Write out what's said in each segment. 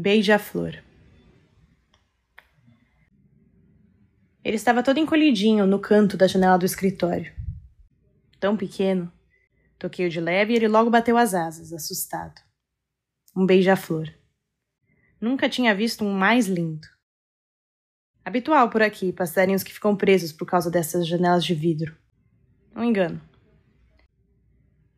Beija-flor. Ele estava todo encolhidinho no canto da janela do escritório. Tão pequeno. Toquei-o de leve e ele logo bateu as asas, assustado. Um beija-flor. Nunca tinha visto um mais lindo. Habitual por aqui, passarinhos que ficam presos por causa dessas janelas de vidro. Não engano.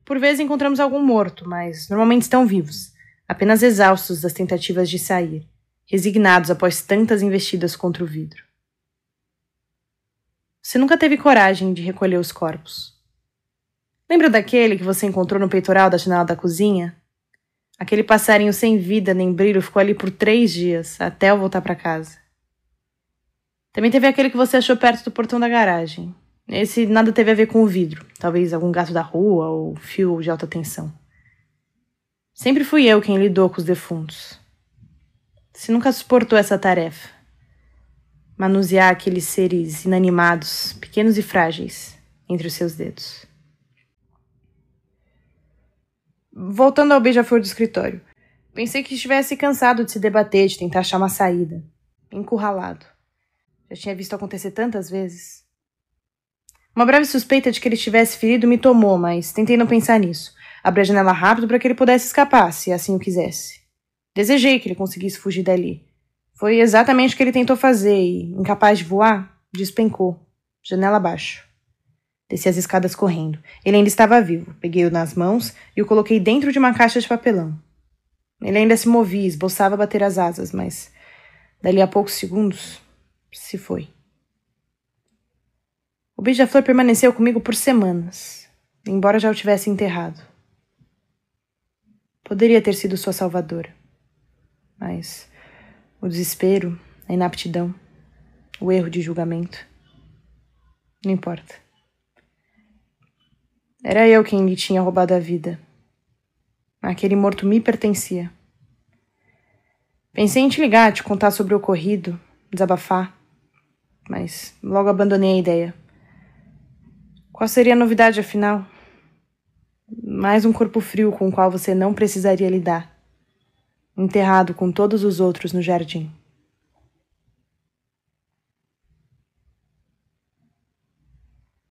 Por vezes encontramos algum morto, mas normalmente estão vivos apenas exaustos das tentativas de sair, resignados após tantas investidas contra o vidro. Você nunca teve coragem de recolher os corpos. Lembra daquele que você encontrou no peitoral da janela da cozinha? Aquele passarinho sem vida nem brilho ficou ali por três dias, até eu voltar para casa. Também teve aquele que você achou perto do portão da garagem. Esse nada teve a ver com o vidro, talvez algum gato da rua ou fio de alta tensão. Sempre fui eu quem lidou com os defuntos. Você nunca suportou essa tarefa. Manusear aqueles seres inanimados, pequenos e frágeis, entre os seus dedos. Voltando ao beija-flor do escritório. Pensei que estivesse cansado de se debater, de tentar achar uma saída. Encurralado. Já tinha visto acontecer tantas vezes. Uma breve suspeita de que ele estivesse ferido me tomou, mas tentei não pensar nisso. Abri a janela rápido para que ele pudesse escapar, se assim o quisesse. Desejei que ele conseguisse fugir dali. Foi exatamente o que ele tentou fazer e, incapaz de voar, despencou, janela abaixo. Desci as escadas correndo. Ele ainda estava vivo. Peguei-o nas mãos e o coloquei dentro de uma caixa de papelão. Ele ainda se movia, esboçava bater as asas, mas dali a poucos segundos se foi. O beija-flor permaneceu comigo por semanas, embora já o tivesse enterrado. Poderia ter sido sua salvadora. Mas o desespero, a inaptidão, o erro de julgamento. Não importa. Era eu quem lhe tinha roubado a vida. Aquele morto me pertencia. Pensei em te ligar, te contar sobre o ocorrido, desabafar, mas logo abandonei a ideia. Qual seria a novidade, afinal? mais um corpo frio com o qual você não precisaria lidar, enterrado com todos os outros no jardim.